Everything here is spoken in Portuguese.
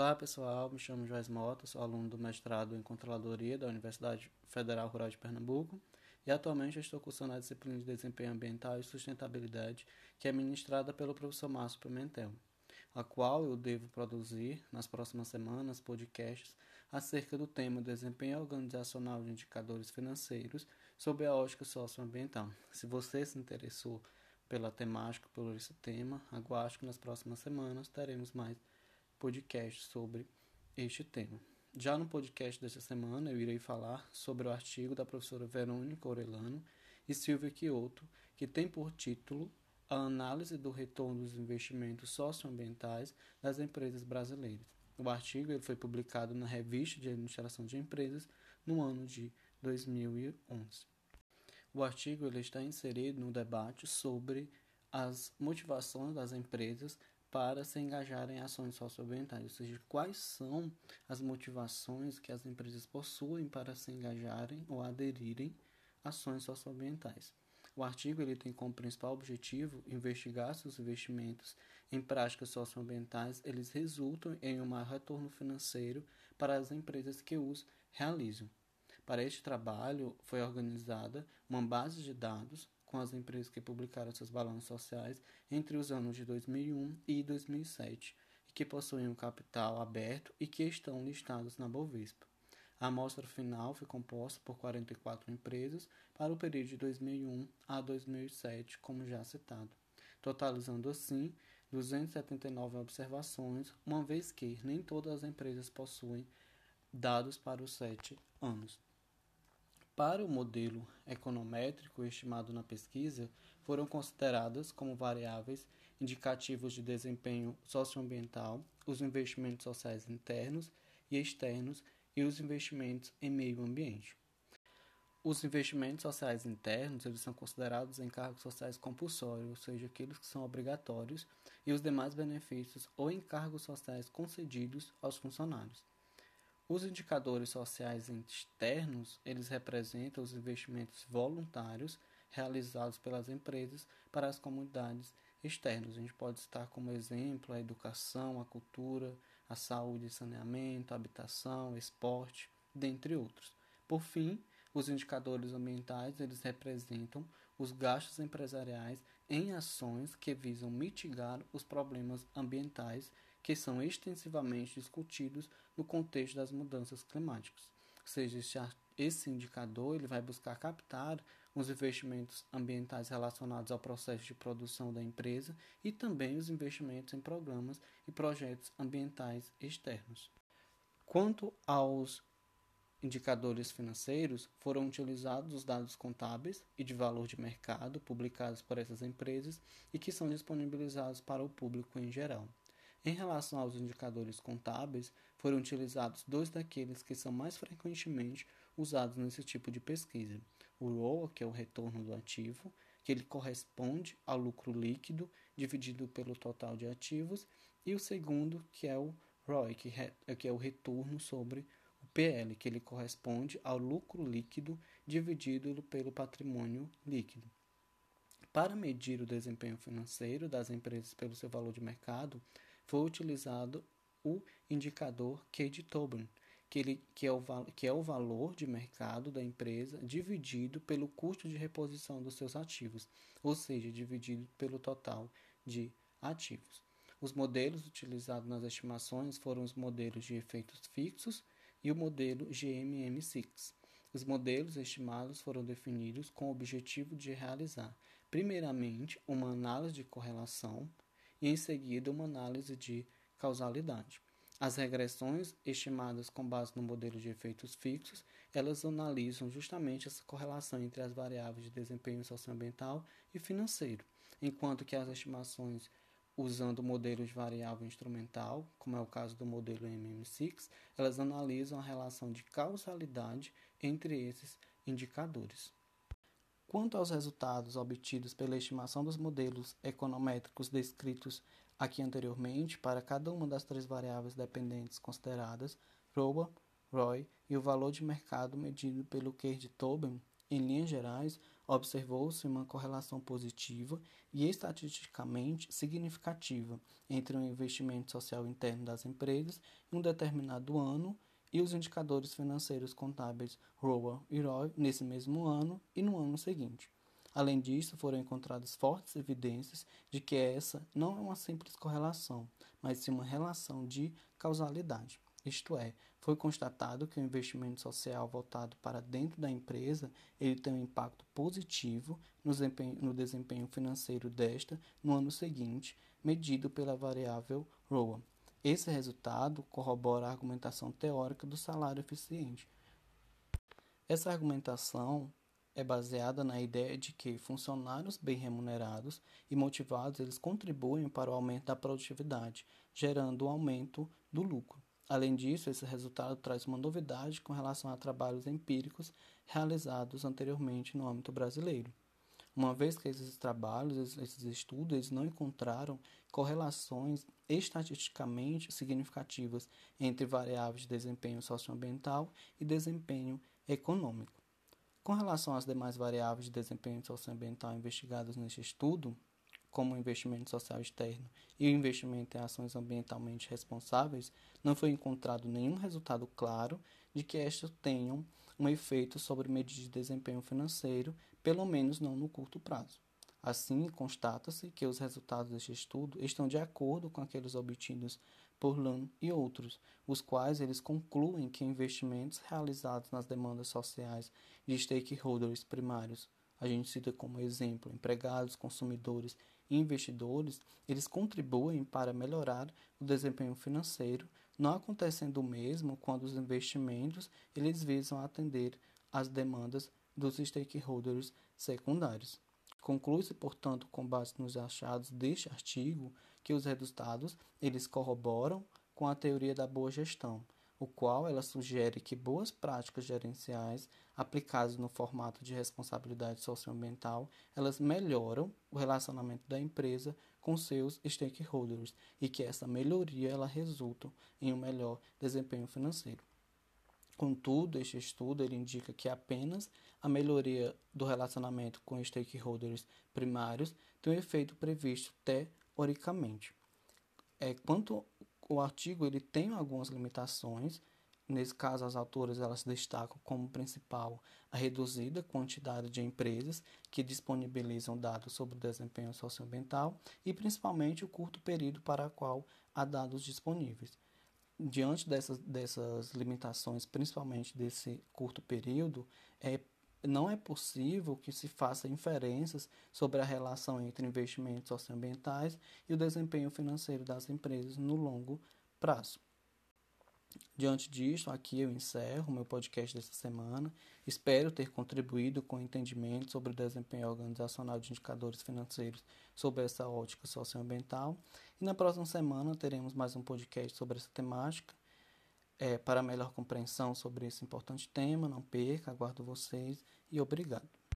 Olá pessoal, me chamo Joás Mota, sou aluno do mestrado em Controladoria da Universidade Federal Rural de Pernambuco e atualmente estou cursando a disciplina de Desempenho Ambiental e Sustentabilidade que é ministrada pelo professor Márcio Pimentel, a qual eu devo produzir nas próximas semanas podcasts acerca do tema Desempenho Organizacional de Indicadores Financeiros sob a ótica socioambiental. Se você se interessou pela temática, por esse tema, aguarde que nas próximas semanas teremos mais podcast sobre este tema. Já no podcast desta semana, eu irei falar sobre o artigo da professora Verônica Orelano e Silvia Quioto, que tem por título A Análise do Retorno dos Investimentos Socioambientais das Empresas Brasileiras. O artigo ele foi publicado na Revista de Administração de Empresas no ano de 2011. O artigo ele está inserido no debate sobre as motivações das empresas para se engajarem em ações socioambientais, ou seja, quais são as motivações que as empresas possuem para se engajarem ou aderirem a ações socioambientais. O artigo ele tem como principal objetivo investigar se os investimentos em práticas socioambientais eles resultam em um maior retorno financeiro para as empresas que os realizam. Para este trabalho foi organizada uma base de dados com as empresas que publicaram seus balanços sociais entre os anos de 2001 e 2007 e que possuem um capital aberto e que estão listados na Bovespa. A amostra final foi composta por 44 empresas para o período de 2001 a 2007, como já citado, totalizando assim 279 observações, uma vez que nem todas as empresas possuem dados para os sete anos. Para o modelo econométrico estimado na pesquisa, foram consideradas como variáveis indicativos de desempenho socioambiental os investimentos sociais internos e externos e os investimentos em meio ambiente. Os investimentos sociais internos eles são considerados encargos sociais compulsórios, ou seja, aqueles que são obrigatórios, e os demais benefícios ou encargos sociais concedidos aos funcionários. Os indicadores sociais externos, eles representam os investimentos voluntários realizados pelas empresas para as comunidades externas. A gente pode citar como exemplo a educação, a cultura, a saúde saneamento, habitação, esporte, dentre outros. Por fim, os indicadores ambientais, eles representam os gastos empresariais em ações que visam mitigar os problemas ambientais que são extensivamente discutidos no contexto das mudanças climáticas. Ou seja, esse indicador ele vai buscar captar os investimentos ambientais relacionados ao processo de produção da empresa e também os investimentos em programas e projetos ambientais externos. Quanto aos indicadores financeiros, foram utilizados os dados contábeis e de valor de mercado publicados por essas empresas e que são disponibilizados para o público em geral. Em relação aos indicadores contábeis, foram utilizados dois daqueles que são mais frequentemente usados nesse tipo de pesquisa. O ROA, que é o retorno do ativo, que ele corresponde ao lucro líquido dividido pelo total de ativos, e o segundo, que é o ROI, que, que é o retorno sobre o PL, que ele corresponde ao lucro líquido dividido pelo patrimônio líquido. Para medir o desempenho financeiro das empresas pelo seu valor de mercado, foi utilizado o indicador Cade-Tobin, que, ele, que, é o, que é o valor de mercado da empresa dividido pelo custo de reposição dos seus ativos, ou seja, dividido pelo total de ativos. Os modelos utilizados nas estimações foram os modelos de efeitos fixos e o modelo GMM6. Os modelos estimados foram definidos com o objetivo de realizar, primeiramente, uma análise de correlação e, em seguida, uma análise de causalidade. As regressões estimadas com base no modelo de efeitos fixos, elas analisam justamente essa correlação entre as variáveis de desempenho socioambiental e financeiro, enquanto que as estimações usando modelos de variável instrumental, como é o caso do modelo MM6, elas analisam a relação de causalidade entre esses indicadores. Quanto aos resultados obtidos pela estimação dos modelos econométricos descritos aqui anteriormente para cada uma das três variáveis dependentes consideradas, ROA, ROI e o valor de mercado medido pelo Kerr de Tobin, em linhas gerais, observou-se uma correlação positiva e estatisticamente significativa entre o investimento social interno das empresas em um determinado ano e os indicadores financeiros contábeis ROA e ROI nesse mesmo ano e no ano seguinte. Além disso, foram encontradas fortes evidências de que essa não é uma simples correlação, mas sim uma relação de causalidade. Isto é, foi constatado que o investimento social voltado para dentro da empresa ele tem um impacto positivo no desempenho, no desempenho financeiro desta no ano seguinte, medido pela variável ROA. Esse resultado corrobora a argumentação teórica do salário eficiente. Essa argumentação é baseada na ideia de que funcionários bem remunerados e motivados eles contribuem para o aumento da produtividade, gerando um aumento do lucro. Além disso, esse resultado traz uma novidade com relação a trabalhos empíricos realizados anteriormente no âmbito brasileiro. Uma vez que esses trabalhos, esses estudos, eles não encontraram correlações estatisticamente significativas entre variáveis de desempenho socioambiental e desempenho econômico. Com relação às demais variáveis de desempenho socioambiental investigadas neste estudo, como o investimento social externo e o investimento em ações ambientalmente responsáveis, não foi encontrado nenhum resultado claro de que estas tenham um efeito sobre medidas de desempenho financeiro, pelo menos não no curto prazo. Assim, constata-se que os resultados deste estudo estão de acordo com aqueles obtidos por Lund e outros, os quais eles concluem que investimentos realizados nas demandas sociais de stakeholders primários, a gente cita como exemplo empregados, consumidores investidores, eles contribuem para melhorar o desempenho financeiro, não acontecendo o mesmo quando os investimentos eles visam atender às demandas dos stakeholders secundários. Conclui-se, portanto, com base nos achados deste artigo, que os resultados eles corroboram com a teoria da boa gestão, o qual ela sugere que boas práticas gerenciais aplicadas no formato de responsabilidade socioambiental, elas melhoram o relacionamento da empresa com seus stakeholders e que essa melhoria ela resulta em um melhor desempenho financeiro. Contudo, este estudo ele indica que apenas a melhoria do relacionamento com stakeholders primários tem um efeito previsto teoricamente. É, quanto o artigo ele tem algumas limitações. Nesse caso, as autoras elas destacam como principal a reduzida quantidade de empresas que disponibilizam dados sobre o desempenho socioambiental e principalmente o curto período para o qual há dados disponíveis. Diante dessas, dessas limitações, principalmente desse curto período, é não é possível que se faça inferências sobre a relação entre investimentos socioambientais e o desempenho financeiro das empresas no longo prazo. Diante disto, aqui eu encerro meu podcast dessa semana. Espero ter contribuído com o entendimento sobre o desempenho organizacional de indicadores financeiros sob essa ótica socioambiental. E na próxima semana teremos mais um podcast sobre essa temática. É, para melhor compreensão sobre esse importante tema, não perca, aguardo vocês e obrigado.